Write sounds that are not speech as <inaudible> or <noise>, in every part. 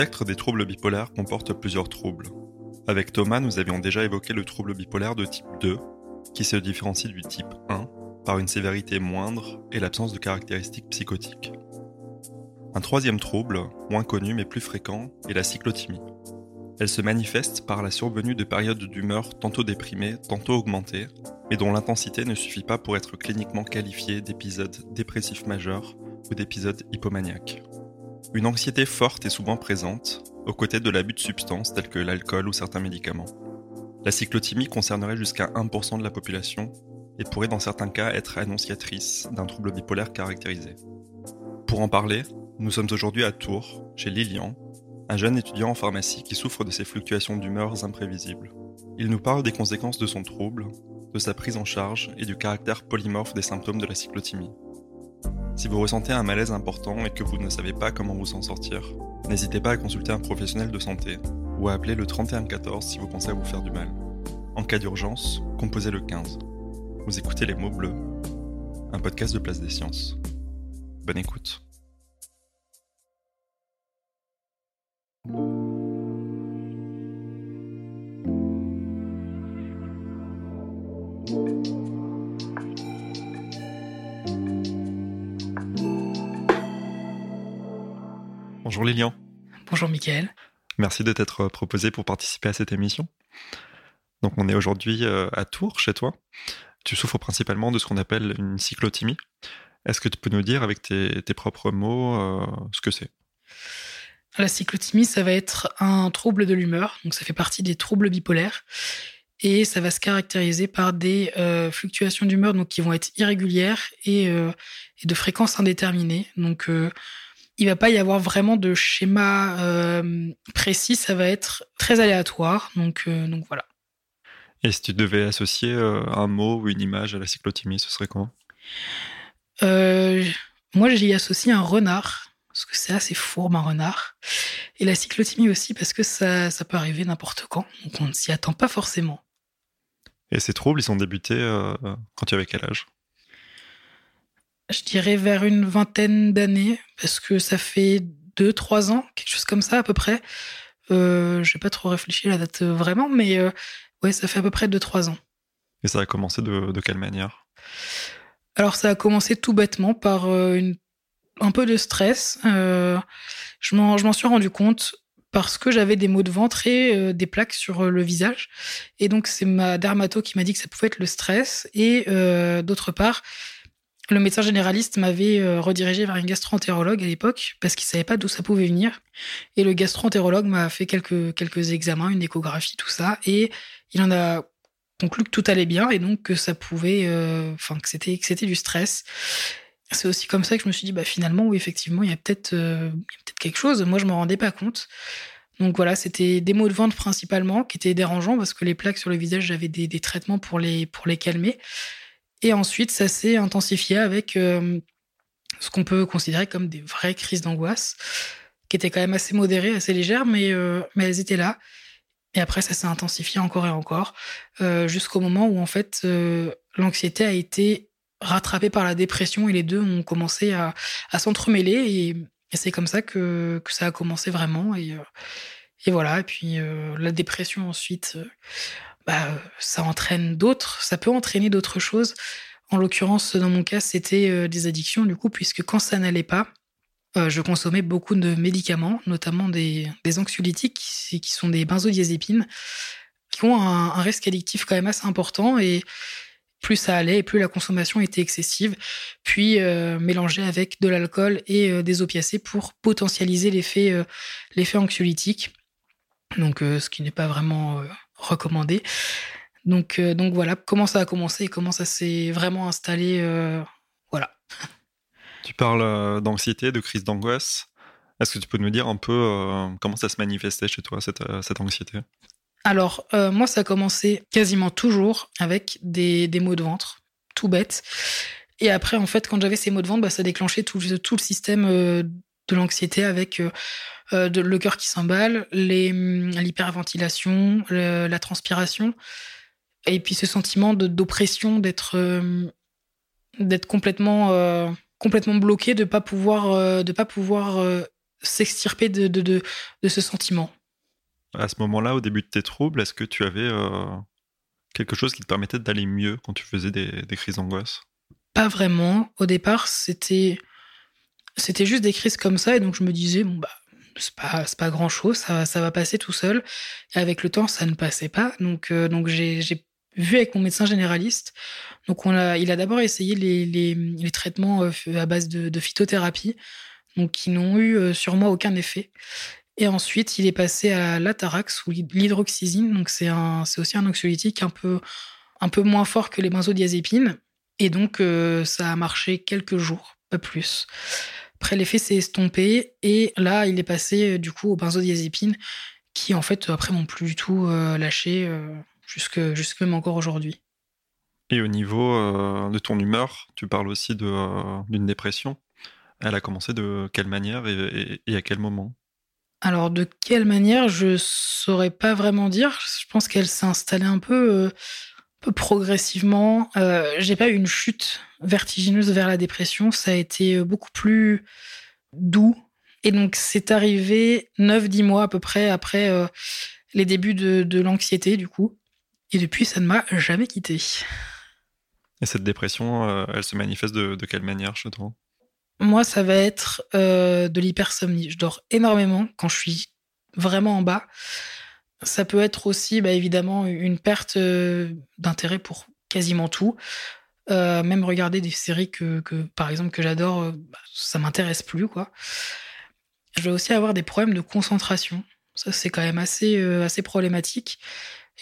Spectre des troubles bipolaires comporte plusieurs troubles. Avec Thomas, nous avions déjà évoqué le trouble bipolaire de type 2, qui se différencie du type 1 par une sévérité moindre et l'absence de caractéristiques psychotiques. Un troisième trouble, moins connu mais plus fréquent, est la cyclothymie. Elle se manifeste par la survenue de périodes d'humeur tantôt déprimées, tantôt augmentées, mais dont l'intensité ne suffit pas pour être cliniquement qualifiée d'épisode dépressif majeur ou d'épisode hypomaniaque. Une anxiété forte est souvent présente, aux côtés de l'abus de substances telles que l'alcool ou certains médicaments. La cyclothymie concernerait jusqu'à 1% de la population et pourrait dans certains cas être annonciatrice d'un trouble bipolaire caractérisé. Pour en parler, nous sommes aujourd'hui à Tours, chez Lilian, un jeune étudiant en pharmacie qui souffre de ces fluctuations d'humeurs imprévisibles. Il nous parle des conséquences de son trouble, de sa prise en charge et du caractère polymorphe des symptômes de la cyclothymie. Si vous ressentez un malaise important et que vous ne savez pas comment vous en sortir, n'hésitez pas à consulter un professionnel de santé ou à appeler le 3114 si vous pensez à vous faire du mal. En cas d'urgence, composez le 15. Vous écoutez Les mots bleus, un podcast de Place des Sciences. Bonne écoute. Bonjour Lilian. Bonjour Mickaël. Merci de t'être proposé pour participer à cette émission. Donc on est aujourd'hui euh, à Tours, chez toi. Tu souffres principalement de ce qu'on appelle une cyclothymie. Est-ce que tu peux nous dire avec tes, tes propres mots euh, ce que c'est? La cyclothymie, ça va être un trouble de l'humeur, donc ça fait partie des troubles bipolaires. Et ça va se caractériser par des euh, fluctuations d'humeur donc qui vont être irrégulières et, euh, et de fréquence indéterminée. Donc euh, il va pas y avoir vraiment de schéma euh, précis, ça va être très aléatoire. Donc, euh, donc voilà. Et si tu devais associer euh, un mot ou une image à la cyclothymie, ce serait quoi? Euh, moi, j'y associe un renard, parce que c'est assez fourbe, un renard. Et la cyclothymie aussi, parce que ça, ça peut arriver n'importe quand, donc on ne s'y attend pas forcément. Et ces troubles, ils sont débutés euh, quand tu avais quel âge? Je dirais vers une vingtaine d'années, parce que ça fait deux, trois ans, quelque chose comme ça à peu près. Euh, je n'ai pas trop réfléchi à la date euh, vraiment, mais euh, ouais, ça fait à peu près deux, trois ans. Et ça a commencé de, de quelle manière? Alors ça a commencé tout bêtement par une, un peu de stress. Euh, je m'en suis rendu compte parce que j'avais des maux de ventre et euh, des plaques sur le visage. Et donc c'est ma dermato qui m'a dit que ça pouvait être le stress. Et euh, d'autre part, le médecin généraliste m'avait euh, redirigé vers une gastro-entérologue à l'époque parce qu'il savait pas d'où ça pouvait venir. Et le gastro-entérologue m'a fait quelques, quelques examens, une échographie, tout ça. Et il en a conclu que tout allait bien et donc que ça pouvait, euh, enfin que c'était que c'était du stress. C'est aussi comme ça que je me suis dit bah finalement oui effectivement il y a peut-être euh, peut-être quelque chose. Moi je m'en rendais pas compte. Donc voilà c'était des maux de ventre principalement qui étaient dérangeants parce que les plaques sur le visage j'avais des, des traitements pour les pour les calmer. Et ensuite ça s'est intensifié avec euh, ce qu'on peut considérer comme des vraies crises d'angoisse qui étaient quand même assez modérées, assez légères mais euh, elles étaient là. Et après, ça s'est intensifié encore et encore, euh, jusqu'au moment où en fait l'anxiété a été rattrapée par la dépression et les deux ont commencé à, s'entremêler et, c'est comme ça que, ça a commencé vraiment et, voilà. Et puis la dépression ensuite, bah, euh, ça entraîne d'autres, ça peut entraîner d'autres choses. En l'occurrence, dans mon cas, c'était euh, des addictions du coup, puisque quand ça n'allait pas, euh, je consommais beaucoup de médicaments, notamment des, des anxiolytiques, qui, sont des benzodiazépines, qui ont un, risque addictif quand même assez important. Et, plus ça allait et plus la consommation était excessive, puis mélangée avec de l'alcool et des opiacés pour potentialiser l'effet anxiolytique. Donc ce qui n'est pas vraiment recommandé. Donc donc voilà, comment ça a commencé et comment ça s'est vraiment installé voilà. <laughs> Tu parles d'anxiété, de crise d'angoisse. Est-ce que tu peux nous dire un peu comment ça se manifestait chez toi cette, cette anxiété? Alors, euh, moi, ça a commencé quasiment toujours avec des, des maux de ventre, tout bête. Et après, en fait, quand j'avais ces maux de ventre, bah, ça déclenchait tout, tout le système euh, de l'anxiété avec euh, de, le cœur qui s'emballe, hum, l'hyperventilation, la transpiration, et puis ce sentiment d'oppression, d'être d'être complètement complètement bloqué, de pas pouvoir de pas pouvoir s'extirper de, de, de ce sentiment. À ce moment-là, au début de tes troubles, est-ce que tu avais euh, quelque chose qui te permettait d'aller mieux quand tu faisais des, crises d'angoisse? Pas vraiment. Au départ, c'était c'était juste des crises comme ça, et donc je me disais bon bah c'est pas pas grand chose, ça, ça va passer tout seul. Et avec le temps, ça ne passait pas. Donc euh, donc j'ai vu avec mon médecin généraliste. Donc on a, il a d'abord essayé les, les, traitements euh, à base de, phytothérapie, donc qui n'ont eu sur moi aucun effet. Et ensuite, il est passé à l'atarax ou l'hydroxysine. Donc, c'est aussi un anxiolytique un peu, un peu moins fort que les benzodiazépines. Et donc, euh, ça a marché quelques jours, pas plus. Après, l'effet s'est estompé. Et là, il est passé, euh, du coup, aux benzodiazépines qui, en fait, après, m'ont plus du tout euh, lâché, jusque, jusque même encore aujourd'hui. Et au niveau de ton humeur, tu parles aussi d'une dépression. Elle a commencé de quelle manière et à quel moment? Alors de quelle manière, je saurais pas vraiment dire. Je pense qu'elle s'est installée un euh, peu progressivement. Euh, j'ai pas eu une chute vertigineuse vers la dépression. Ça a été euh, beaucoup plus doux. Et donc c'est arrivé 9-10 mois à peu près après les débuts de, l'anxiété du coup. Et depuis, ça ne m'a jamais quitté. Et cette dépression, elle se manifeste de, de quelle manière chez toi moi, ça va être euh, de l'hypersomnie. Je dors énormément quand je suis vraiment en bas. Ça peut être aussi, bah, évidemment, une perte euh, d'intérêt pour quasiment tout. Euh, même regarder des séries que, par exemple, que j'adore, bah, ça m'intéresse plus, quoi. Je vais aussi avoir des problèmes de concentration. Ça, c'est quand même assez, assez problématique.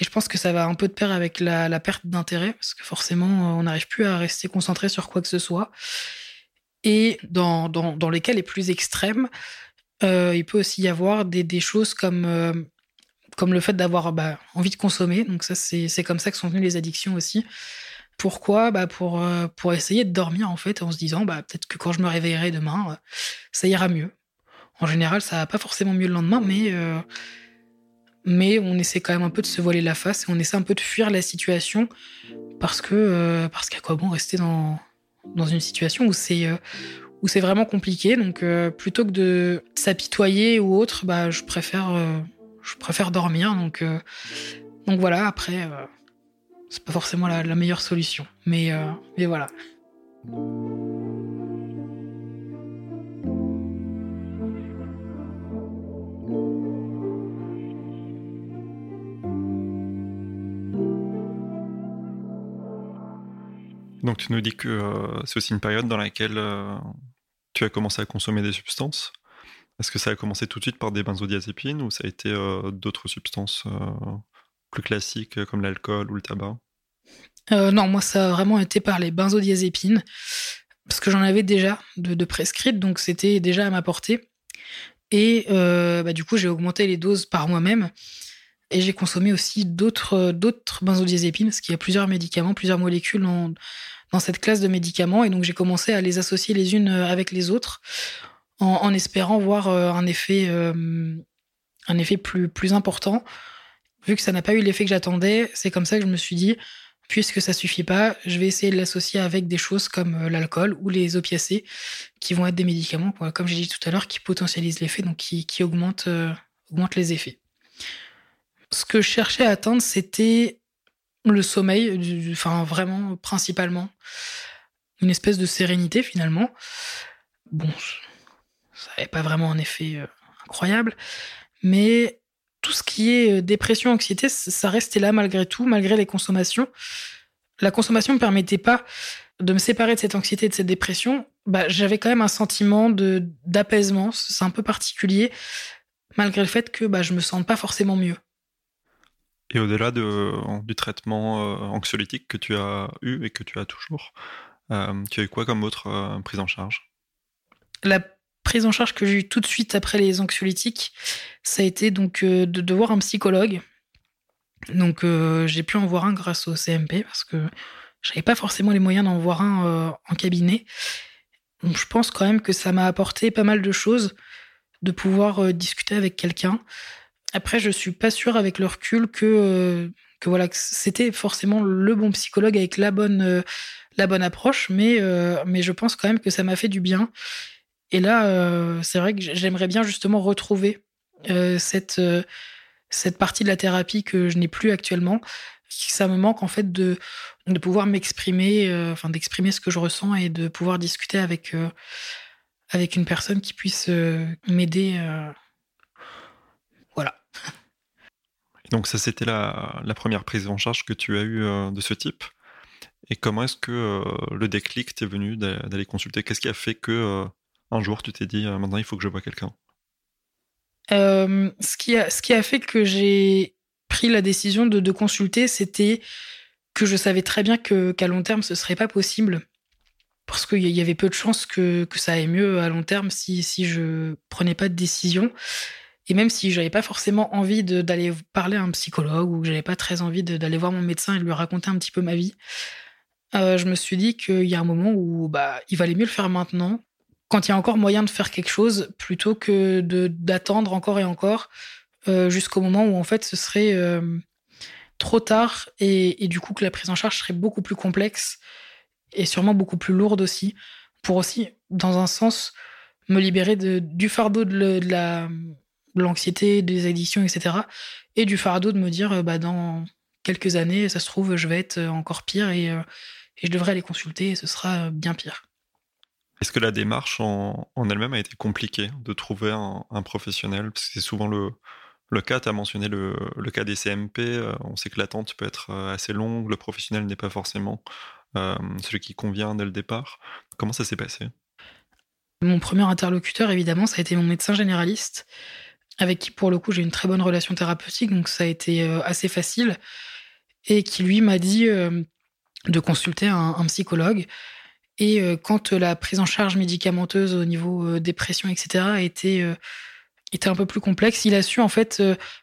Et je pense que ça va un peu de pair avec la, perte d'intérêt, parce que forcément, on n'arrive plus à rester concentré sur quoi que ce soit. Et dans, dans, dans les cas les plus extrêmes, euh, il peut aussi y avoir des, choses comme, euh, comme le fait d'avoir bah, envie de consommer. Donc ça, c'est comme ça que sont venues les addictions aussi. Pourquoi? Bah pour, euh, pour essayer de dormir en fait en se disant bah, peut-être que quand je me réveillerai demain, ça ira mieux. En général, ça va pas forcément mieux le lendemain, mais, mais on essaie quand même un peu de se voiler la face et on essaie un peu de fuir la situation parce qu'à quoi bon rester dans, une situation où c'est euh, vraiment compliqué. Donc euh, plutôt que de s'apitoyer ou autre, je préfère euh, je préfère dormir. Donc donc voilà. Après, c'est pas forcément la, meilleure solution, mais mais voilà. Donc tu nous dis que euh, c'est aussi une période dans laquelle euh, tu as commencé à consommer des substances. Est-ce que ça a commencé tout de suite par des benzodiazépines ou ça a été euh, d'autres substances plus classiques comme l'alcool ou le tabac? Non, moi ça a vraiment été par les benzodiazépines parce que j'en avais déjà de, prescrites, donc c'était déjà à ma portée. Et bah, du coup j'ai augmenté les doses par moi-même. Et j'ai consommé aussi d'autres benzodiazépines, parce qu'il y a plusieurs médicaments, plusieurs molécules dans cette classe de médicaments. Et donc, j'ai commencé à les associer les unes euh, avec les autres en, espérant voir euh, un effet, euh, un effet plus, plus important. Vu que ça n'a pas eu l'effet que j'attendais, c'est comme ça que je me suis dit, puisque ça suffit pas, je vais essayer de l'associer avec des choses comme l'alcool ou les opiacés, qui vont être des médicaments, comme j'ai dit tout à l'heure, qui potentialisent l'effet, donc qui, qui augmentent, augmentent les effets. Ce que je cherchais à atteindre, c'était le sommeil, enfin vraiment principalement une espèce de sérénité finalement. Bon, ça n'avait pas vraiment un effet euh, incroyable, mais tout ce qui est euh, dépression, anxiété, ça restait là malgré tout, malgré les consommations. la consommation me permettait pas de me séparer de cette anxiété, de cette dépression, bah, j'avais quand même un sentiment de d'apaisement. C'est un peu particulier, malgré le fait que bah, je me sente pas forcément mieux. Et au-delà de, du traitement euh, anxiolytique que tu as eu et que tu as toujours, euh, tu as eu quoi comme autre euh, prise en charge? La prise en charge que j'ai eue tout de suite après les anxiolytiques, ça a été donc de, de voir un psychologue. Donc j'ai pu en voir un grâce au CMP parce que j'avais pas forcément les moyens d'en voir un en cabinet. Donc je pense quand même que ça m'a apporté pas mal de choses de pouvoir discuter avec quelqu'un. Après, je suis pas sûre avec le recul que euh, que voilà que c'était forcément le bon psychologue avec la bonne euh, la bonne approche, mais euh, mais je pense quand même que ça m'a fait du bien. Et là, c'est vrai que j'aimerais bien justement retrouver cette cette partie de la thérapie que je n'ai plus actuellement. Ça me manque en fait de de pouvoir m'exprimer, enfin d'exprimer ce que je ressens et de pouvoir discuter avec avec une personne qui puisse m'aider donc ça, c'était la, première prise en charge que tu as eue euh, de ce type. Et comment est-ce que euh, le déclic t'est venu d'aller consulter? Qu'est-ce qui a fait que euh, un jour tu t'es dit maintenant il faut que je vois quelqu'un. Ce, qui a, ce qui a fait que j'ai pris la décision de, consulter, c'était que je savais très bien qu'à long terme ce serait pas possible. Parce qu'il y avait peu de chances que, que, ça aille mieux à long terme si, si je prenais pas de décision. Et même si j'avais pas forcément envie d'aller parler à un psychologue ou que j'avais pas très envie d'aller voir mon médecin et de lui raconter un petit peu ma vie, euh, je me suis dit qu'il y a un moment où bah, il valait mieux le faire maintenant, quand il y a encore moyen de faire quelque chose, plutôt que d'attendre encore et encore euh, jusqu'au moment où en fait ce serait euh, trop tard et, et, du coup que la prise en charge serait beaucoup plus complexe et sûrement beaucoup plus lourde aussi, pour aussi, dans un sens, me libérer du fardeau de, la l'anxiété, des addictions, etc. Et du fardeau de me dire, euh, bah, dans quelques années, ça se trouve, je vais être encore pire et, et je devrais aller consulter et ce sera bien pire. Est-ce que la démarche en, elle-même a été compliquée de trouver un, professionnel? Parce que c'est souvent le, le cas, tu as mentionné le, le, cas des CMP, euh, on sait que l'attente peut être assez longue, le professionnel n'est pas forcément celui qui convient dès le départ. Comment ça s'est passé? Mon premier interlocuteur, évidemment, ça a été mon médecin généraliste, avec qui pour le coup j'ai une très bonne relation thérapeutique, donc ça a été euh, assez facile, et qui lui m'a dit euh, de consulter un, psychologue. Et euh, quand la prise en charge médicamenteuse au niveau dépression, etc., était, était un peu plus complexe, il a su en fait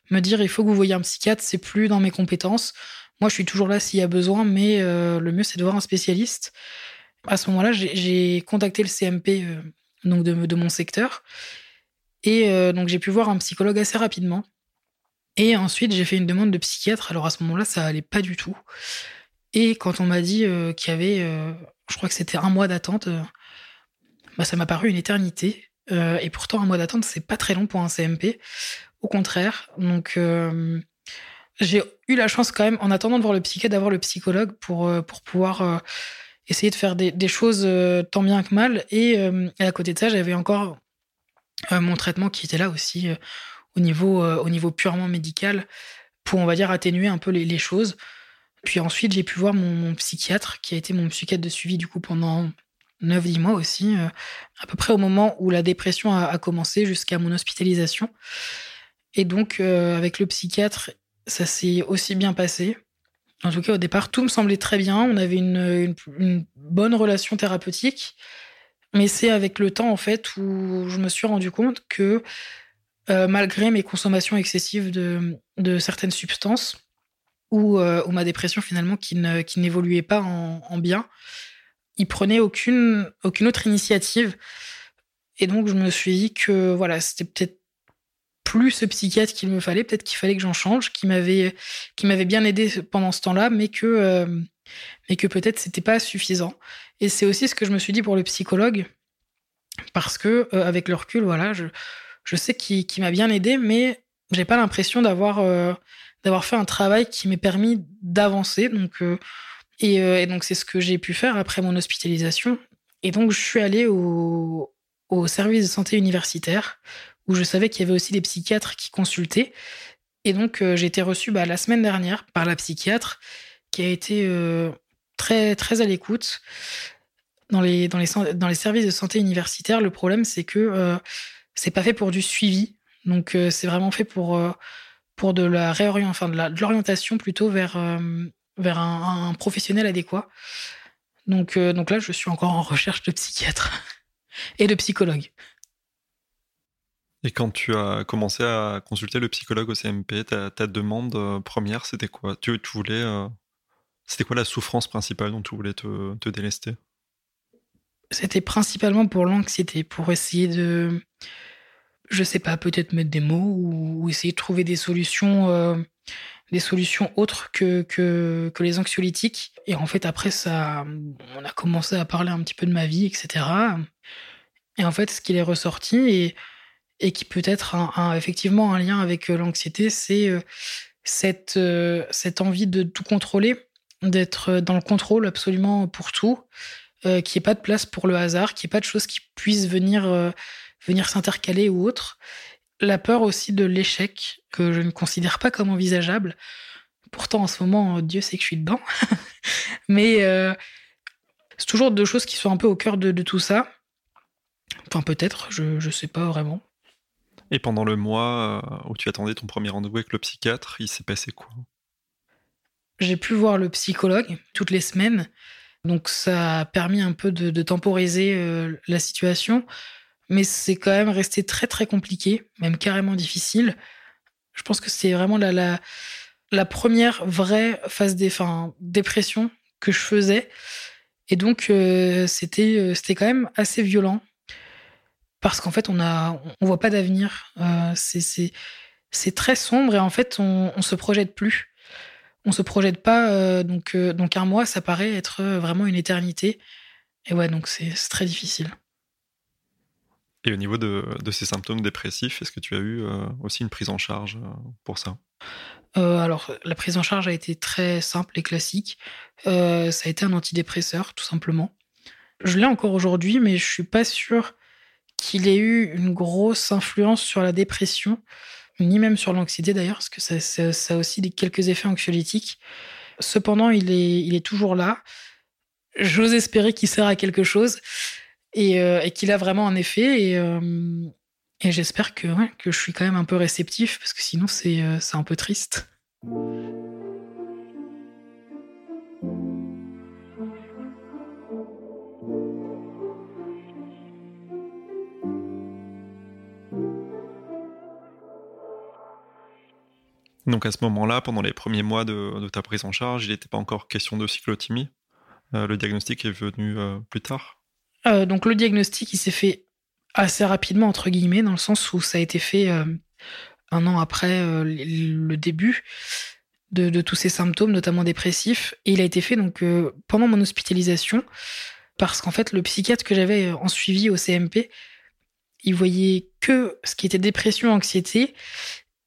me dire il faut que vous voyez un psychiatre, c'est plus dans mes compétences. Moi, je suis toujours là s'il y a besoin, mais le mieux c'est de voir un spécialiste. À ce moment-là, j'ai contacté le CMP donc de, de mon secteur et euh, donc j'ai pu voir un psychologue assez rapidement. Et ensuite j'ai fait une demande de psychiatre. Alors à ce moment-là, ça allait pas du tout. Et quand on m'a dit euh, qu'il y avait, euh, je crois que c'était un mois d'attente, bah, ça m'a paru une éternité. et pourtant un mois d'attente, c'est pas très long pour un CMP. Au contraire. Donc j'ai eu la chance quand même, en attendant de voir le psychiatre, d'avoir le psychologue pour, pour pouvoir essayer de faire des, choses tant bien que mal. Et, à côté de ça, j'avais encore euh, mon traitement qui était là aussi euh, au, niveau, euh, au niveau purement médical pour, on va dire, atténuer un peu les, choses. Puis ensuite, j'ai pu voir mon, psychiatre, qui a été mon psychiatre de suivi du coup pendant 9-10 mois aussi, à peu près au moment où la dépression a, commencé jusqu'à mon hospitalisation. Et donc, avec le psychiatre, ça s'est aussi bien passé. En tout cas, au départ, tout me semblait très bien. On avait une, bonne relation thérapeutique. Mais c'est avec le temps, en fait, où je me suis rendu compte que euh, malgré mes consommations excessives de certaines substances, ou, euh, ou, ma dépression finalement qui, n'évoluait pas en, en, bien, il prenait aucune, autre initiative. Et donc je me suis dit que voilà, c'était peut-être plus ce psychiatre qu'il me fallait, peut-être qu'il fallait que j'en change, qui m'avait, bien aidé pendant ce temps-là, mais que, euh, mais que peut-être c'était pas suffisant. Et c'est aussi ce que je me suis dit pour le psychologue, parce que euh, avec le recul, voilà, je, sais qu'il m'a bien aidé, mais j'ai pas l'impression d'avoir d'avoir fait un travail qui m'ait permis d'avancer. Donc euh, et, et, donc c'est ce que j'ai pu faire après mon hospitalisation. Et donc je suis allée au, au service de santé universitaire où je savais qu'il y avait aussi des psychiatres qui consultaient. Et donc j'ai été reçue bah, la semaine dernière par la psychiatre qui a été très, très à l'écoute. Dans les, dans, les, dans les services de santé universitaires, le problème, c'est que euh, c'est pas fait pour du suivi. Donc, euh, c'est vraiment fait pour, euh, pour de la réorientation, enfin, de l'orientation plutôt vers, vers un, professionnel adéquat. Donc, donc là, je suis encore en recherche de psychiatre <laughs> et de psychologue. Et quand tu as commencé à consulter le psychologue au CMP, ta, ta demande euh, première, c'était quoi? Tu, voulais. Euh, c'était quoi la souffrance principale dont tu voulais te, te délester? C'était principalement pour l'anxiété, pour essayer de. Je sais pas, peut-être mettre des mots ou, essayer de trouver des solutions. Euh, des solutions autres que, que, les anxiolytiques. Et en fait, après ça, on a commencé à parler un petit peu de ma vie, etc. Et en fait, ce qui est ressorti, et et qui peut être un, effectivement un lien avec euh, l'anxiété, c'est euh, cette, euh, cette envie de tout contrôler, d'être dans le contrôle absolument pour tout, qu'il n'y ait pas de place pour le hasard, qu'il n'y ait pas de choses qui puissent venir, venir s'intercaler ou autre. La peur aussi de l'échec, que je ne considère pas comme envisageable. Pourtant, en ce moment, Dieu sait que je suis dedans. <laughs> Mais c'est toujours deux choses qui sont un peu au cœur de, de tout ça. Enfin, peut-être, je ne sais pas vraiment. Et pendant le mois euh, où tu attendais ton premier rendez-vous avec le psychiatre, il s'est passé quoi? J'ai pu voir le psychologue toutes les semaines. Donc ça a permis un peu de, temporiser euh, la situation. Mais c'est quand même resté très très compliqué, même carrément difficile. Je pense que c'est vraiment la, la, première vraie phase des, dépression que je faisais. Et donc euh, c'était c'était quand même assez violent parce qu'en fait, on a, on voit pas d'avenir. Euh, c'est très sombre et en fait, on, on se projette plus. On se projette pas. Euh, donc, euh, donc un mois, ça paraît être vraiment une éternité. Et ouais, donc c'est très difficile. Et au niveau de, de ces symptômes dépressifs, est-ce que tu as eu aussi une prise en charge pour ça? Alors, la prise en charge a été très simple et classique. ça a été un antidépresseur, tout simplement. Je l'ai encore aujourd'hui, mais je suis pas sûre qu'il ait eu une grosse influence sur la dépression, ni même sur l'anxiété d'ailleurs, parce que ça, a aussi quelques effets anxiolytiques. Cependant, il est, il est toujours là. J'ose espérer qu'il sert à quelque chose et, euh, qu'il a vraiment un effet. Et, euh, et j'espère que, que je suis quand même un peu réceptif, parce que sinon, c'est euh, un peu triste. Donc à ce moment-là, pendant les premiers mois de, ta prise en charge, il n'était pas encore question de cyclothymie. Euh, le diagnostic est venu plus tard. Euh, donc le diagnostic, il s'est fait assez rapidement entre guillemets, dans le sens où ça a été fait un an après le début de, tous ces symptômes, notamment dépressifs, et il a été fait donc pendant mon hospitalisation, parce qu'en fait le psychiatre que j'avais en suivi au CMP, il voyait que ce qui était dépression, anxiété,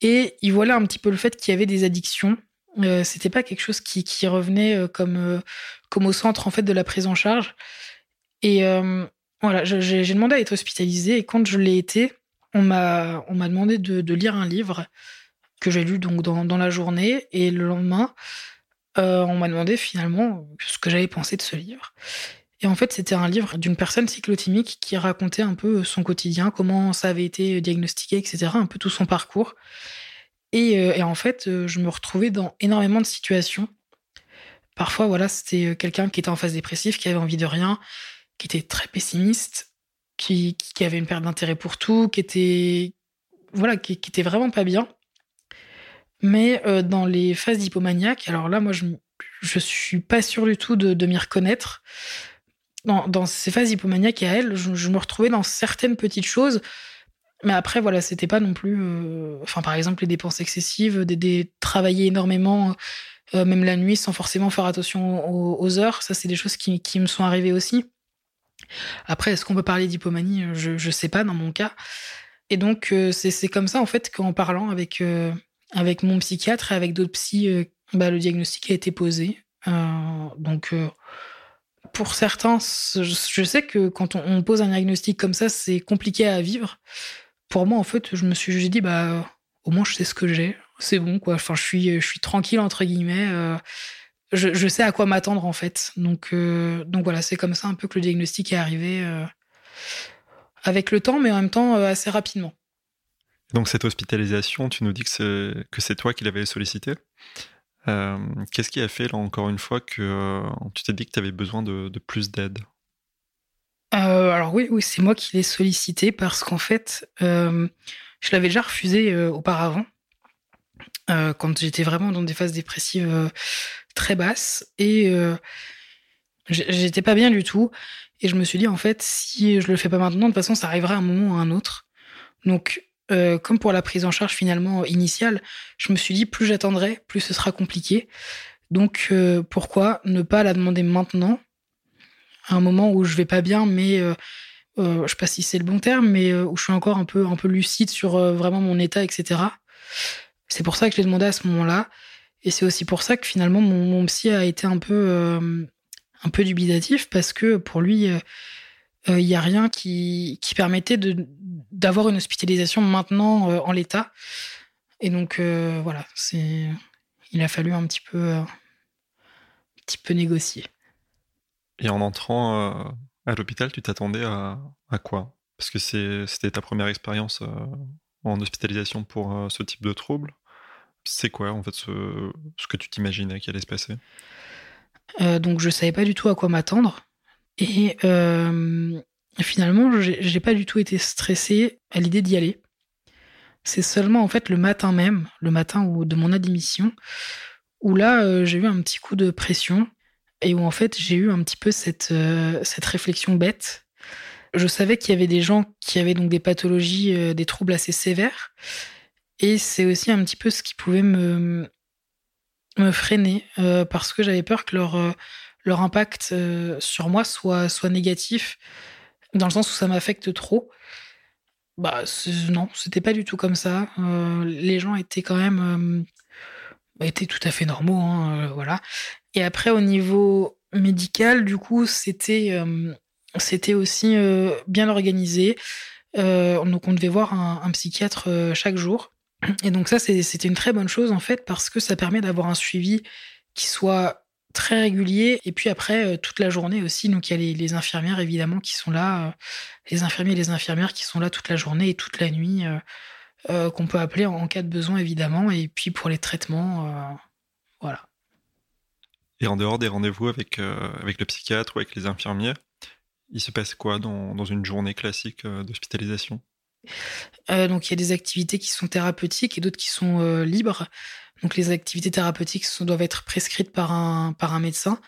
et il voilà un petit peu le fait qu'il y avait des addictions. Euh, c'était pas quelque chose qui, revenait euh, comme, euh, comme au centre en fait de la prise en charge. Et euh, voilà, j'ai demandé à être hospitalisée et quand je l'ai été, on m'a demandé de, lire un livre que j'ai lu donc dans, dans, la journée et le lendemain, on m'a demandé finalement ce que j'avais pensé de ce livre. Et en fait, c'était un livre d'une personne cyclotimique qui racontait un peu son quotidien, comment ça avait été diagnostiqué, etc., un peu tout son parcours. Et, euh, en fait, euh, je me retrouvais dans énormément de situations. Parfois, voilà, c'était euh, quelqu'un qui était en phase dépressive, qui avait envie de rien, qui était très pessimiste, qui, qui avait une perte d'intérêt pour tout, qui était, voilà, qui, était vraiment pas bien. Mais dans les phases d'hypomaniaque, alors là, moi, je, je suis pas sûre du tout de, m'y reconnaître dans, ces phases hypomaniaques à elle, je, me retrouvais dans certaines petites choses. Mais après, voilà, c'était pas non plus. Euh, enfin, par exemple, les dépenses excessives, des, travailler énormément, euh, même la nuit, sans forcément faire attention aux, heures. Ça, c'est des choses qui, me sont arrivées aussi. Après, est-ce qu'on peut parler d'hypomanie? Je, je sais pas dans mon cas. Et donc, euh, c'est comme ça, en fait, qu'en parlant avec, avec mon psychiatre et avec d'autres psys, bah, le diagnostic a été posé. donc pour certains, je sais que quand on pose un diagnostic comme ça, c'est compliqué à vivre. Pour moi, en fait, je me suis dit, bah, au moins, je sais ce que j'ai. C'est bon, quoi. Enfin, je suis, je suis tranquille, entre guillemets. Euh, je, sais à quoi m'attendre en fait. Donc, donc voilà, c'est comme ça un peu que le diagnostic est arrivé avec le temps, mais en même temps assez rapidement. Donc cette hospitalisation, tu nous dis que c'est toi qui l'avais sollicité. Qu'est-ce qui a fait, là, encore une fois, que tu t'es dit que tu avais besoin de, de plus d'aide? Euh, alors oui, oui, c'est moi qui l'ai sollicité parce qu'en fait, euh, je l'avais déjà refusé euh, auparavant quand j'étais vraiment dans des phases dépressives très basses et j'étais pas bien du tout. Et je me suis dit en fait, si je le fais pas maintenant, de toute façon, ça arrivera à un moment ou à un autre. Donc, comme pour la prise en charge finalement initiale, je me suis dit plus j'attendrai, plus ce sera compliqué. Donc, pourquoi ne pas la demander maintenant? À un moment où je vais pas bien, mais euh, euh, je sais pas si c'est le bon terme, mais euh, où je suis encore un peu, un peu lucide sur vraiment mon état, etc. C'est pour ça que je l'ai demandé à ce moment-là. Et c'est aussi pour ça que finalement mon, psy a été un peu, un peu dubitatif parce que pour lui, il n'y a rien qui, qui permettait d'avoir une hospitalisation maintenant en l'état. Et donc voilà, il a fallu un petit peu, un petit peu négocier. Et en entrant euh, à l'hôpital, tu t'attendais à, quoi? Parce que c'était ta première expérience euh, en hospitalisation pour euh, ce type de trouble. C'est quoi en fait ce, que tu t'imaginais qui allait se passer? Donc je savais pas du tout à quoi m'attendre. Et finalement, j'ai pas du tout été stressée à l'idée d'y aller. C'est seulement en fait le matin même, le matin de mon admission, où là j'ai eu un petit coup de pression et où en fait j'ai eu un petit peu cette, euh, cette réflexion bête. Je savais qu'il y avait des gens qui avaient donc des pathologies, euh, des troubles assez sévères, et c'est aussi un petit peu ce qui pouvait me, freiner, euh, parce que j'avais peur que leur, leur impact sur moi soit, soit négatif, dans le sens où ça m'affecte trop. Bah non, c'était pas du tout comme ça. les gens étaient quand même étaient tout à fait normaux, hein, voilà. Et après, au niveau médical, du coup, c'était euh, aussi euh, bien organisé. Euh, donc, on devait voir un, psychiatre chaque jour. Et donc, ça, c'était une très bonne chose, en fait, parce que ça permet d'avoir un suivi qui soit très régulier. Et puis après, toute la journée aussi. Donc, il y a les, infirmières, évidemment, qui sont là. les infirmiers et les infirmières qui sont là toute la journée et toute la nuit, qu'on peut appeler en, cas de besoin, évidemment. Et puis, pour les traitements, voilà. Et en dehors des rendez-vous avec, euh, avec le psychiatre ou avec les infirmiers, il se passe quoi dans, dans une journée classique euh, d'hospitalisation? euh, Donc il y a des activités qui sont thérapeutiques et d'autres qui sont libres. Donc les activités thérapeutiques doivent être prescrites par un, par un médecin.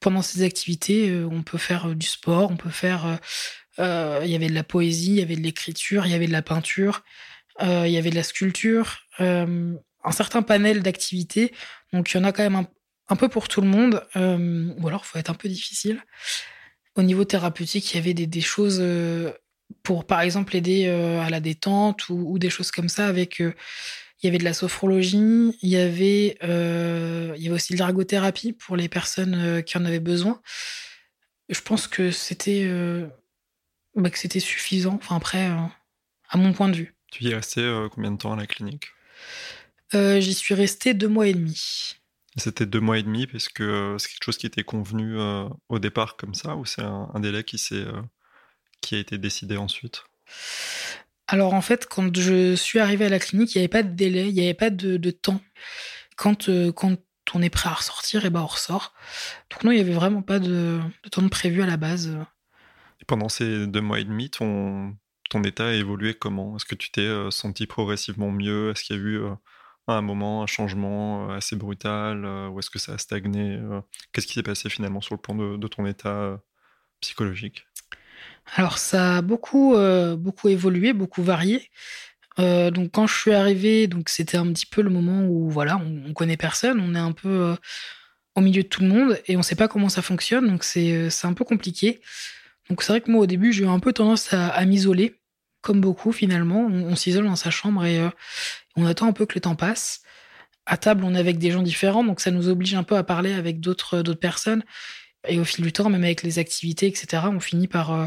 Pendant ces activités, on peut faire du sport, on peut faire... il y avait de la poésie, il y avait de l'écriture, il y avait de la peinture, il y avait de la sculpture, un certain panel d'activités. Donc il y en a quand même un, un peu pour tout le monde, euh, ou alors il faut être un peu difficile. Au niveau thérapeutique, il y avait des, choses euh, pour, par exemple, aider euh, à la détente ou, des choses comme ça. Avec, il y avait de la sophrologie, il y avait, il y avait aussi de l'ergothérapie pour les personnes qui en avaient besoin. Je pense que c'était, bah, que c'était suffisant. Enfin après, à mon point de vue. Tu y es resté combien de temps à la clinique? J'y suis resté deux mois et demi. C'était deux mois et demi parce que euh, c'est quelque chose qui était convenu euh, au départ comme ça ou c'est un, délai qui, euh, qui a été décidé ensuite? Alors en fait, quand je suis arrivée à la clinique, il n'y avait pas de délai, il n'y avait pas de, temps. Quand, quand on est prêt à ressortir, et eh ben on ressort. Donc non, il n'y avait vraiment pas de, temps prévu à la base. Et pendant ces deux mois et demi, ton, ton état a évolué comment? Est-ce que tu t'es senti progressivement mieux? Est-ce qu'il y a eu à un moment, un changement euh, assez brutal euh, Ou est-ce que ça a stagné euh, Qu'est-ce qui s'est passé finalement sur le plan de, ton état psychologique? Alors ça a beaucoup, beaucoup évolué, beaucoup varié. donc quand je suis arrivée, donc c'était un petit peu le moment où voilà, on, connaît personne, on est un peu au milieu de tout le monde et on sait pas comment ça fonctionne, donc c'est un peu compliqué. Donc c'est vrai que moi au début j'ai eu un peu tendance à, m'isoler, comme beaucoup finalement. On, s'isole dans sa chambre et, on attend un peu que le temps passe. À table, on est avec des gens différents, donc ça nous oblige un peu à parler avec d'autres personnes. Et au fil du temps, même avec les activités, etc., on finit par, euh,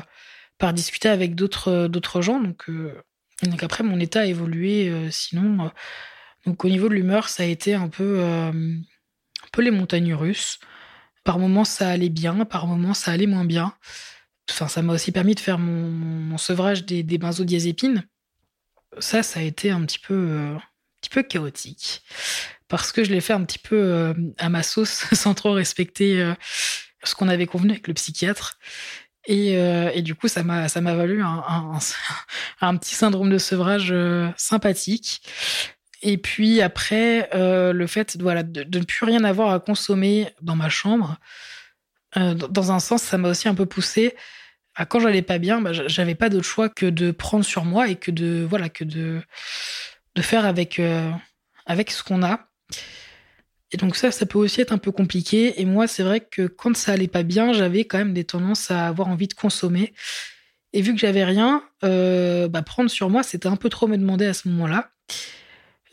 par discuter avec d'autres d'autres gens. Donc, euh, donc après, mon état a évolué. Euh, sinon, donc au niveau de l'humeur, ça a été un peu peu les montagnes russes. Par moments, ça allait bien, par moments, ça allait moins bien. Enfin, ça m'a aussi permis de faire mon, sevrage des, des, benzodiazépines. Ça, ça a été un petit peu, euh, un petit peu chaotique. Parce que je l'ai fait un petit peu euh, à ma sauce, <laughs> sans trop respecter euh, ce qu'on avait convenu avec le psychiatre. Et, et du coup, ça m'a, ça m'a valu un, un, <laughs> petit syndrome de sevrage sympathique. Et puis après, le fait voilà, de, de, ne plus rien avoir à consommer dans ma chambre, dans un sens, ça m'a aussi un peu poussé quand j'allais pas bien, bah, j'avais pas d'autre choix que de prendre sur moi et que de voilà que de de faire avec euh, avec ce qu'on a. Et donc ça, ça peut aussi être un peu compliqué. Et moi, c'est vrai que quand ça allait pas bien, j'avais quand même des tendances à avoir envie de consommer. Et vu que j'avais rien, euh, bah, prendre sur moi, c'était un peu trop me demander à ce moment-là.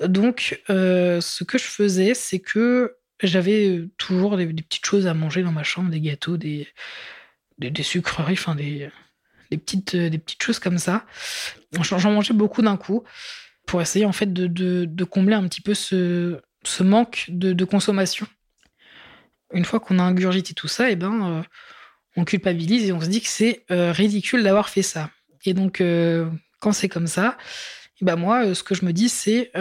Donc, euh, ce que je faisais, c'est que j'avais toujours des, petites choses à manger dans ma chambre, des gâteaux, des, des, sucreries, enfin des, des, petites, euh, des petites choses comme ça. J'en mangeais beaucoup d'un coup pour essayer en fait de, de, combler un petit peu ce, ce manque de, consommation. Une fois qu'on a ingurgité tout ça, et eh ben, euh, on culpabilise et on se dit que c'est euh, ridicule d'avoir fait ça. Et donc, quand c'est comme ça, eh ben moi, ce que je me dis, c'est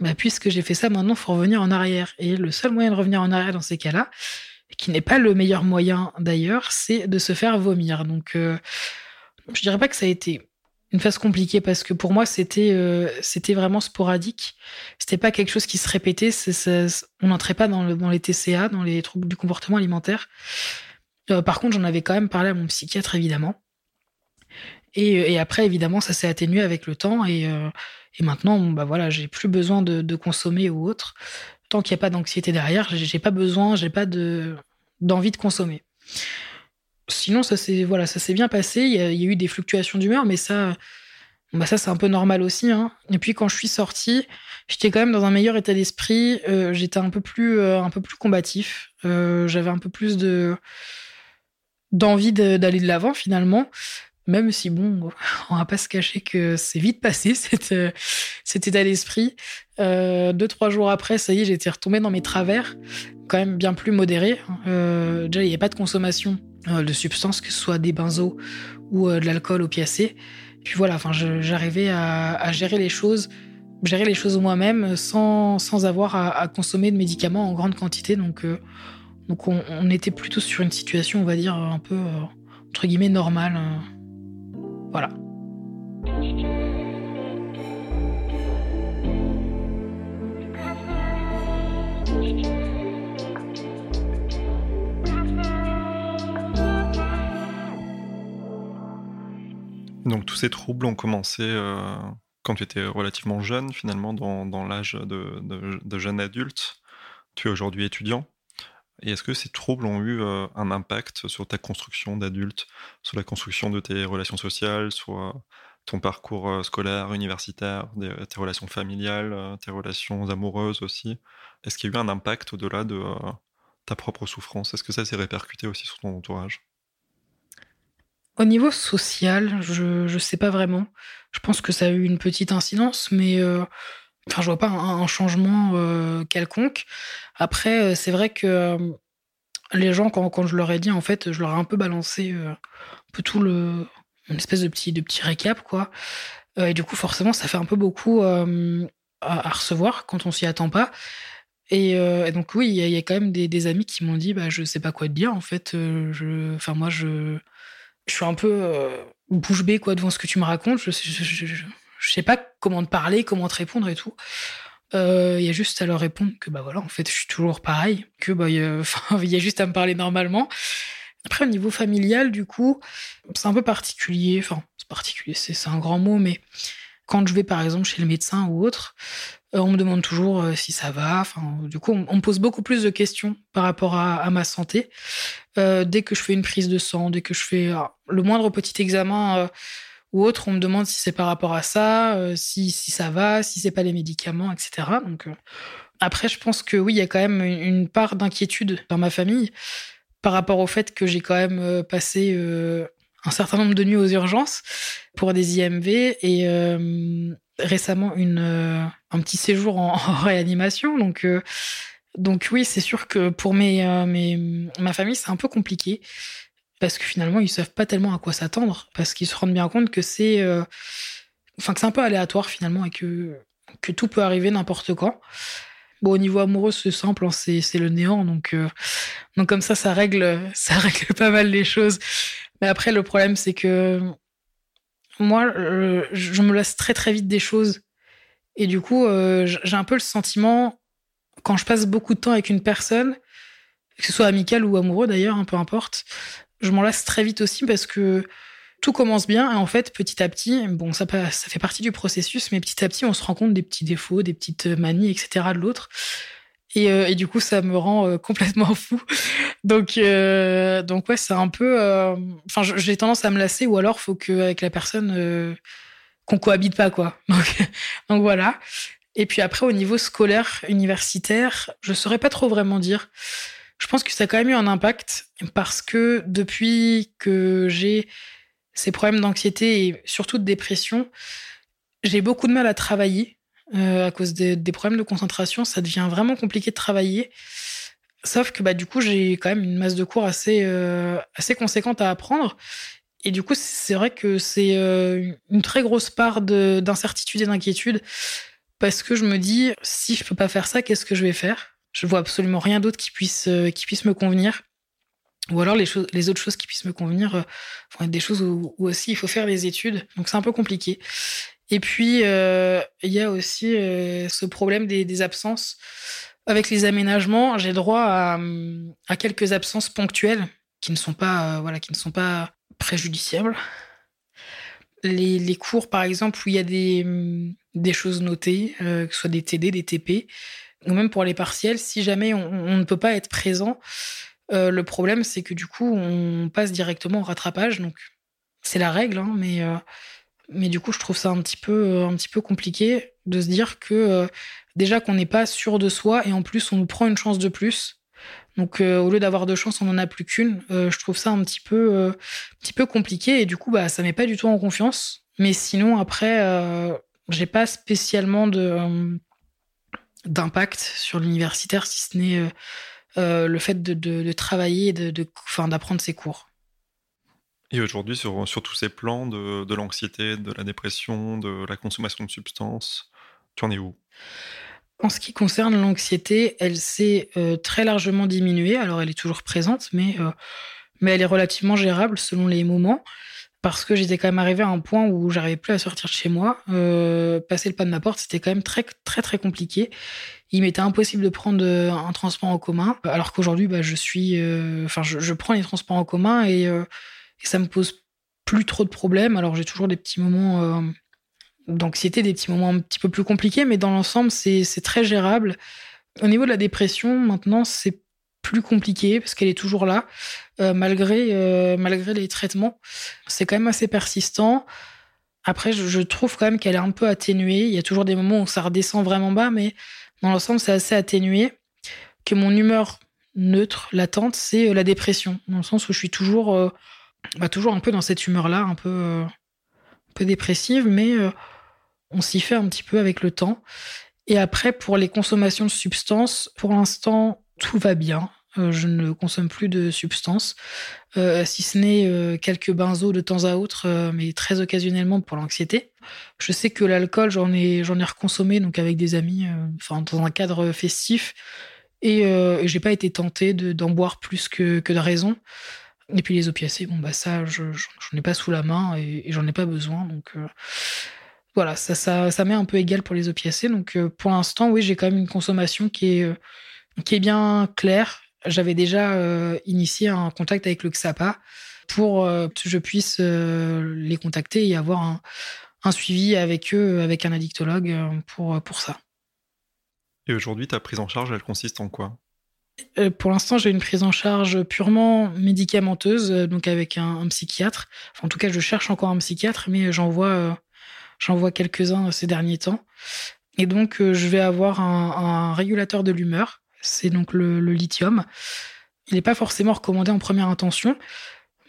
bah, puisque j'ai fait ça, maintenant, il faut revenir en arrière. Et le seul moyen de revenir en arrière dans ces cas-là, qui n'est pas le meilleur moyen d'ailleurs, c'est de se faire vomir. Donc, euh, je dirais pas que ça a été une phase compliquée parce que pour moi, c'était euh, c'était vraiment sporadique. C'était pas quelque chose qui se répétait. on n'entrait pas dans, le, dans les TCA, dans les troubles du comportement alimentaire. Euh, par contre, j'en avais quand même parlé à mon psychiatre, évidemment. Et, et après, évidemment, ça s'est atténué avec le temps. Et, maintenant, bah voilà, j'ai plus besoin de, de consommer ou autre tant qu'il n'y a pas d'anxiété derrière, j'ai pas besoin, j'ai pas de d'envie de consommer. Sinon, ça s'est voilà, bien passé. Il y, a, eu des fluctuations d'humeur, mais ça, bah ça c'est un peu normal aussi. Hein. Et puis quand je suis sortie, j'étais quand même dans un meilleur état d'esprit. Euh, j'étais un peu plus, euh, un peu plus combatif. Euh, j'avais un peu plus de d'envie d'aller de l'avant finalement. Même si, bon, <laughs> on va pas se cacher que c'est vite passé, <laughs> cet, état d'esprit. Deux, trois jours après, ça y est, j'étais retombée dans mes travers, quand même bien plus modéré. Euh, déjà, il n'y a pas de consommation de substances, que ce soit des benzos ou de l'alcool opiacé. Puis voilà, enfin, j'arrivais à, gérer les choses, gérer les choses moi-même sans, sans avoir à, consommer de médicaments en grande quantité. Donc, donc on, était plutôt sur une situation, on va dire, un peu, entre guillemets, normale. Voilà. Donc tous ces troubles ont commencé euh, quand tu étais relativement jeune, finalement, dans, l'âge de, de, jeune adulte. Tu es aujourd'hui étudiant. Et est-ce que ces troubles ont eu euh, un impact sur ta construction d'adulte, sur la construction de tes relations sociales, sur euh, ton parcours scolaire, universitaire, tes relations familiales, tes relations amoureuses aussi? Est-ce qu'il y a eu un impact au-delà de ta propre souffrance? Est-ce que ça s'est répercuté aussi sur ton entourage? Au niveau social, je ne sais pas vraiment. Je pense que ça a eu une petite incidence, mais Enfin, je vois pas un, changement euh, quelconque. Après, euh, c'est vrai que euh, les gens, quand, quand, je leur ai dit, en fait, je leur ai un peu balancé un peu tout le. une espèce de petit, de petit récap, quoi. et du coup, forcément, ça fait un peu beaucoup à, recevoir quand on s'y attend pas. Et, donc, oui, il y, a quand même des, amis qui m'ont dit, bah, je sais pas quoi te dire, en fait. moi, je, je suis un peu bouche bée, quoi, devant ce que tu me racontes. je, je sais pas comment te parler, comment te répondre et tout. Euh, il y a juste à leur répondre que bah voilà, en fait, je suis toujours pareil, que bah <laughs> il y, a juste à me parler normalement. Après, au niveau familial, du coup, c'est un peu particulier. Enfin, c'est particulier, c'est un grand mot, mais quand je vais par exemple chez le médecin ou autre, euh, on me demande toujours euh, si ça va. Enfin, du coup, on, me pose beaucoup plus de questions par rapport à, ma santé. dès que je fais une prise de sang, dès que je fais le moindre petit examen ou autre, on me demande si c'est par rapport à ça, euh, si, si ça va, si c'est pas les médicaments, etc. Donc, euh, après, je pense que oui, il y a quand même une part d'inquiétude dans ma famille par rapport au fait que j'ai quand même euh, passé un certain nombre de nuits aux urgences pour des IMV et récemment une, un petit séjour en, <laughs> réanimation. Donc, Donc oui, c'est sûr que pour mes, mes ma famille, c'est un peu compliqué parce que finalement, ils savent pas tellement à quoi s'attendre parce qu'ils se rendent bien compte que c'est enfin que c'est un peu aléatoire finalement et que que tout peut arriver n'importe quand. Bon, au niveau amoureux, c'est simple, hein, c'est, le néant, donc donc comme ça, ça règle <laughs> ça règle pas mal les choses. Mais après, le problème, c'est que moi, je me laisse très très vite des choses et du coup, euh, j'ai un peu le sentiment, quand je passe beaucoup de temps avec une personne, que ce soit amical ou amoureux d'ailleurs, hein, peu importe, je m'en lasse très vite aussi parce que tout commence bien et en fait, petit à petit, bon, ça, ça fait partie du processus, mais petit à petit, on se rend compte des petits défauts, des petites manies, etc. de l'autre. Et, euh, et, du coup, ça me rend euh, complètement <laughs> fou. Donc, donc ouais, c'est un peu. Enfin, j'ai tendance à me lasser, ou alors, faut qu'avec la personne, qu'on cohabite pas quoi. <laughs> Donc, donc voilà. Et puis après au niveau scolaire, universitaire, je saurais pas trop vraiment dire. Je pense que ça a quand même eu un impact parce que depuis que j'ai ces problèmes d'anxiété et surtout de dépression, j'ai beaucoup de mal à travailler euh, à cause des, problèmes de concentration. Ça devient vraiment compliqué de travailler. Sauf que bah, du coup, j'ai quand même une masse de cours assez, euh, assez conséquente à apprendre. Et du coup, c'est vrai que c'est euh, une très grosse part d'incertitude et d'inquiétude parce que je me dis, si je peux pas faire ça, qu'est-ce que je vais faire? Je vois absolument rien d'autre qui puisse, qui puisse me convenir. Ou alors les, choses, les autres choses qui puissent me convenir vont être des choses où, aussi il faut faire des études. Donc c'est un peu compliqué. Et puis, il y a aussi ce problème des, absences. Avec les aménagements, j'ai droit à, à, quelques absences ponctuelles qui ne sont pas, voilà, qui ne sont pas préjudiciable. Les, cours, par exemple, où il y a des, des choses notées, euh, que ce soit des TD, des TP, ou même pour les partiels, si jamais on, ne peut pas être présent, euh, le problème, c'est que du coup, on passe directement au rattrapage. Donc, c'est la règle, hein, mais, euh, mais du coup, je trouve ça un petit peu, peu compliqué de se dire que déjà qu'on n'est pas sûr de soi et en plus, on nous prend une chance de plus. Donc euh, au lieu d'avoir deux chances, on n'en a plus qu'une. Euh, je trouve ça un petit peu, euh, compliqué et du coup bah ça met pas du tout en confiance. Mais sinon après, j'ai pas spécialement d'impact sur l'universitaire si ce n'est le fait de, de, travailler et de, d'apprendre ses cours. Aujourd'hui, sur, sur, tous ces plans de, de l'anxiété, de la dépression, de la consommation de substances, tu en es où? En ce qui concerne l'anxiété, elle s'est euh, très largement diminuée. Alors, elle est toujours présente, mais, euh, mais elle est relativement gérable selon les moments. Parce que j'étais quand même arrivé à un point où j'arrivais plus à sortir de chez moi. Euh, passer le pas de ma porte, c'était quand même très, très, très compliqué. Il m'était impossible de prendre un transport en commun. Alors qu'aujourd'hui, bah, je suis, enfin, je, prends les transports en commun et, et, ça me pose plus trop de problèmes. Alors, j'ai toujours des petits moments d'anxiété, des petits moments un petit peu plus compliqués, mais dans l'ensemble, c'est très gérable. Au niveau de la dépression, maintenant, c'est plus compliqué parce qu'elle est toujours là, euh, malgré, euh, malgré les traitements. C'est quand même assez persistant. Après, je, trouve quand même qu'elle est un peu atténuée. Il y a toujours des moments où ça redescend vraiment bas, mais dans l'ensemble, c'est assez atténué. Que mon humeur neutre, latente, c'est euh, la dépression, dans le sens où je suis toujours, bah, toujours un peu dans cette humeur-là, un peu, un peu dépressive, mais on s'y fait un petit peu avec le temps. Et après, pour les consommations de substances, pour l'instant, tout va bien. Euh, je ne consomme plus de substances, euh, si ce n'est euh, quelques benzos de temps à autre, mais très occasionnellement pour l'anxiété. Je sais que l'alcool, j'en ai, j'en ai reconsommé donc avec des amis, dans un cadre festif, et, et j'ai pas été tentée d'en boire plus que, que de raison. Et puis les opiacés, bon bah ça, je, j'en ai pas sous la main et, et j'en ai pas besoin, donc voilà, ça, ça, met un peu égal pour les opiacés. Donc euh, pour l'instant, oui, j'ai quand même une consommation qui est, euh, qui est bien claire. J'avais déjà euh, initié un contact avec le XAPA pour que je puisse les contacter et avoir un, un, suivi avec eux, avec un addictologue pour, pour ça. Et aujourd'hui, ta prise en charge, elle consiste en quoi? Pour l'instant, j'ai une prise en charge purement médicamenteuse, donc avec un, psychiatre. En tout cas, je cherche encore un psychiatre, mais j'en vois vois quelques-uns ces derniers temps. Et donc, euh, je vais avoir un, régulateur de l'humeur. C'est donc le, lithium. Il n'est pas forcément recommandé en première intention.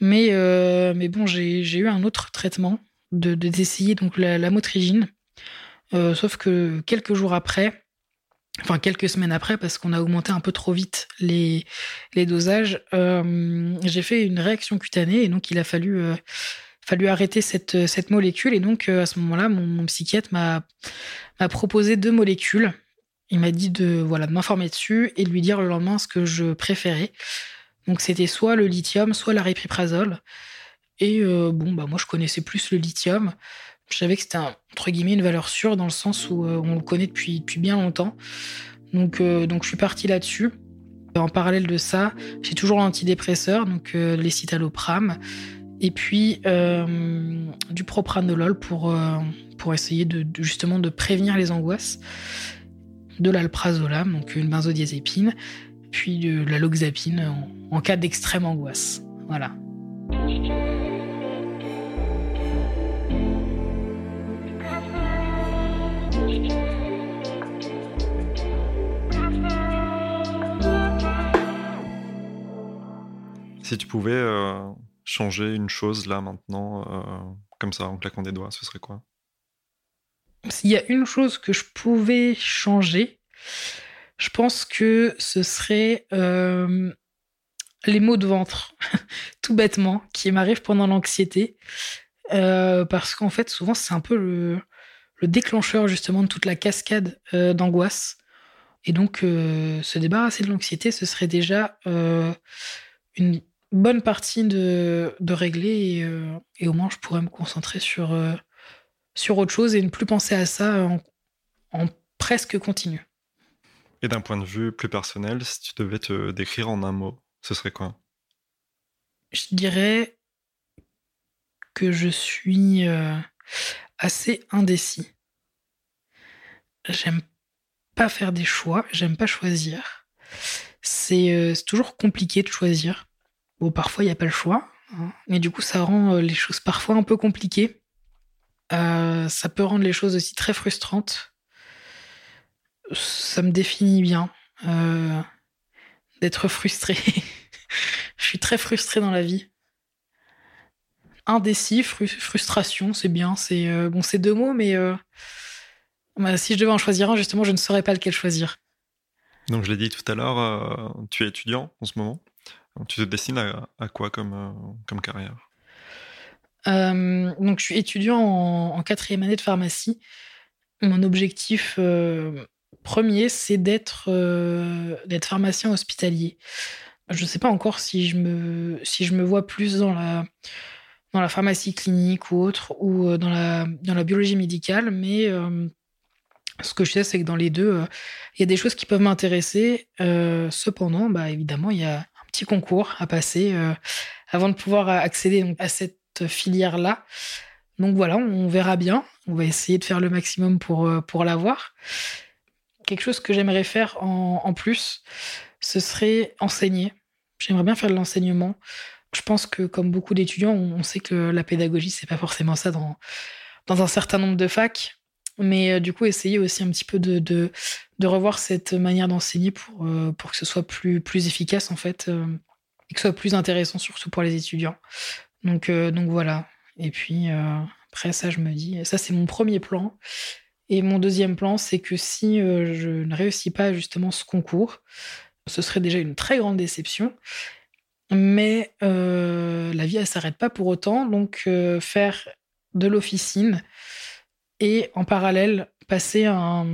Mais, euh, mais bon, j'ai eu un autre traitement d'essayer de, donc la, motrigine. Euh, sauf que quelques jours après, enfin quelques semaines après, parce qu'on a augmenté un peu trop vite les, dosages, euh, j'ai fait une réaction cutanée et donc il a fallu, euh, fallu arrêter cette, cette molécule. Et donc à ce moment-là, mon, psychiatre m'a proposé deux molécules. Il m'a dit de voilà de m'informer dessus et de lui dire le lendemain ce que je préférais. Donc c'était soit le lithium, soit l'aripiprazole. Et bon, bah moi je connaissais plus le lithium. Je savais que c'était entre guillemets une valeur sûre dans le sens où euh, on le connaît depuis, depuis bien longtemps. Donc, euh, donc je suis partie là-dessus. En parallèle de ça, j'ai toujours l'antidépresseur, donc euh, les citalopram, et puis du propranolol pour, pour essayer de, justement de prévenir les angoisses, de l'alprazolam, donc une benzodiazépine, puis de la loxapine en, en cas d'extrême angoisse. Voilà. Si tu pouvais euh, changer une chose là maintenant, euh, comme ça, en claquant des doigts, ce serait quoi? S'il y a une chose que je pouvais changer, je pense que ce serait euh, les maux de ventre, <laughs> tout bêtement, qui m'arrivent pendant l'anxiété. parce qu'en fait, souvent, c'est un peu le, le, déclencheur justement de toute la cascade d'angoisse. Et donc, se débarrasser de l'anxiété, ce serait déjà une bonne partie de, de régler euh, et, au moins je pourrais me concentrer sur, euh, sur autre chose et ne plus penser à ça en, en presque continu. Et d'un point de vue plus personnel, si tu devais te décrire en un mot, ce serait quoi? Je dirais que je suis euh, assez indécis. J'aime pas faire des choix, j'aime pas choisir. C'est toujours compliqué de choisir. Parfois, il n'y a pas le choix. Hein. Mais du coup, ça rend euh, les choses parfois un peu compliquées. Euh, ça peut rendre les choses aussi très frustrantes. Ça me définit bien euh, d'être frustré. <laughs> Je suis très frustré dans la vie. Indécis, frustration, c'est bien. C'est bon, c'est deux mots, mais bah, si je devais en choisir un, justement, je ne saurais pas lequel choisir. Donc, je l'ai dit tout à l'heure, tu es étudiant en ce moment? Tu te destines à, quoi comme, euh, carrière? Euh, Donc, je suis étudiant en, quatrième année de pharmacie. Mon objectif euh, premier, c'est d'être d'être pharmacien hospitalier. Je ne sais pas encore si je me, si je me vois plus dans la, dans la pharmacie clinique ou autre, ou dans la, dans la biologie médicale, mais ce que je sais, c'est que dans les deux, il y a des choses qui peuvent m'intéresser. cependant, bah, évidemment, il y a petit concours à passer euh, avant de pouvoir accéder à cette filière-là. Donc voilà, on verra bien. On va essayer de faire le maximum pour, euh, pour l'avoir. Quelque chose que j'aimerais faire en, plus, ce serait enseigner. J'aimerais bien faire de l'enseignement. Je pense que comme beaucoup d'étudiants, on sait que la pédagogie, c'est pas forcément ça dans, dans un certain nombre de facs. Mais euh, du coup, essayer aussi un petit peu de, de, revoir cette manière d'enseigner pour, euh, pour que ce soit plus, plus efficace, en fait, euh, et que ce soit plus intéressant, surtout pour les étudiants. Donc, donc voilà. Et puis, après, ça, je me dis, ça, c'est mon premier plan. Et mon deuxième plan, c'est que si je ne réussis pas justement ce concours, ce serait déjà une très grande déception. Mais la vie, elle s'arrête pas pour autant. Donc, faire de l'officine, et en parallèle passer un,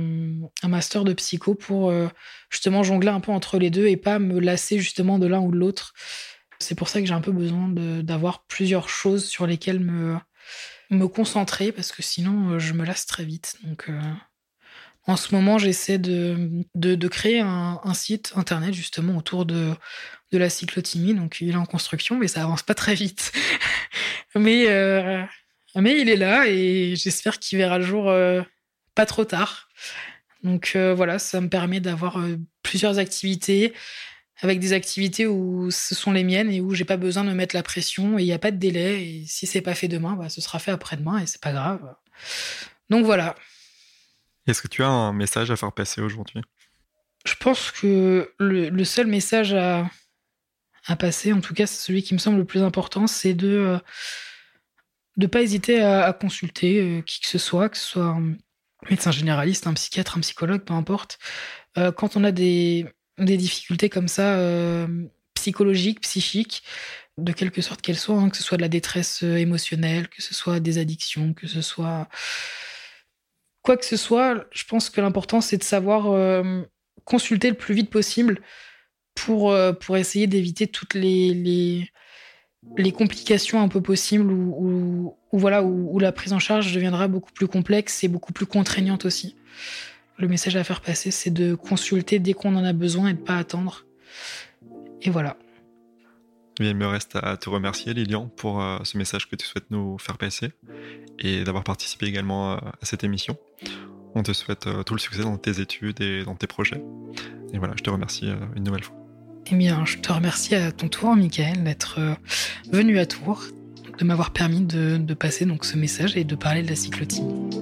master de psycho pour euh, justement jongler un peu entre les deux et pas me lasser justement de l'un ou de l'autre. C'est pour ça que j'ai un peu besoin d'avoir plusieurs choses sur lesquelles me, me concentrer parce que sinon euh, je me lasse très vite. Donc euh, en ce moment j'essaie de, de, créer un, site internet justement autour de, de la cyclotimie. Donc il est en construction mais ça avance pas très vite. <laughs> mais mais il est là et j'espère qu'il verra le jour euh, pas trop tard. Donc euh, voilà, ça me permet d'avoir euh, plusieurs activités avec des activités où ce sont les miennes et où j'ai pas besoin de me mettre la pression et il n'y a pas de délai. Et si c'est pas fait demain, bah, ce sera fait après-demain et c'est pas grave. Donc voilà. Est-ce que tu as un message à faire passer aujourd'hui? Je pense que le, seul message à, à passer, en tout cas, c'est celui qui me semble le plus important, c'est de de pas hésiter à, consulter euh, qui que ce soit, que ce soit médecin généraliste, un psychiatre, un psychologue, peu importe. quand on a des, difficultés comme ça, psychologiques, psychiques, de quelque sorte qu'elles soient, hein, que ce soit de la détresse émotionnelle, que ce soit des addictions, que ce soit quoi que ce soit, je pense que l'important c'est de savoir consulter le plus vite possible pour, pour essayer d'éviter toutes les, les, complications un peu possibles voilà, où, la prise en charge deviendra beaucoup plus complexe et beaucoup plus contraignante aussi. Le message à faire passer, c'est de consulter dès qu'on en a besoin et de pas attendre. Et voilà. Il me reste à te remercier, Lilian, pour euh, ce message que tu souhaites nous faire passer et d'avoir participé également euh, à cette émission. On te souhaite euh, tout le succès dans tes études et dans tes projets. Et voilà, je te remercie une nouvelle fois. Eh bien, je te remercie à ton tour, Michael, d'être venu à Tours, de m'avoir permis de, passer donc ce message et de parler de la cyclothymie.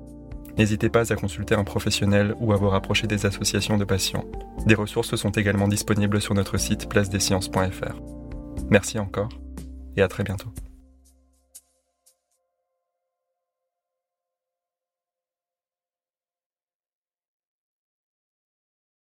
N'hésitez pas à consulter un professionnel ou à vous rapprocher des associations de patients. Des ressources sont également disponibles sur notre site placedesciences.fr. Merci encore et à très bientôt.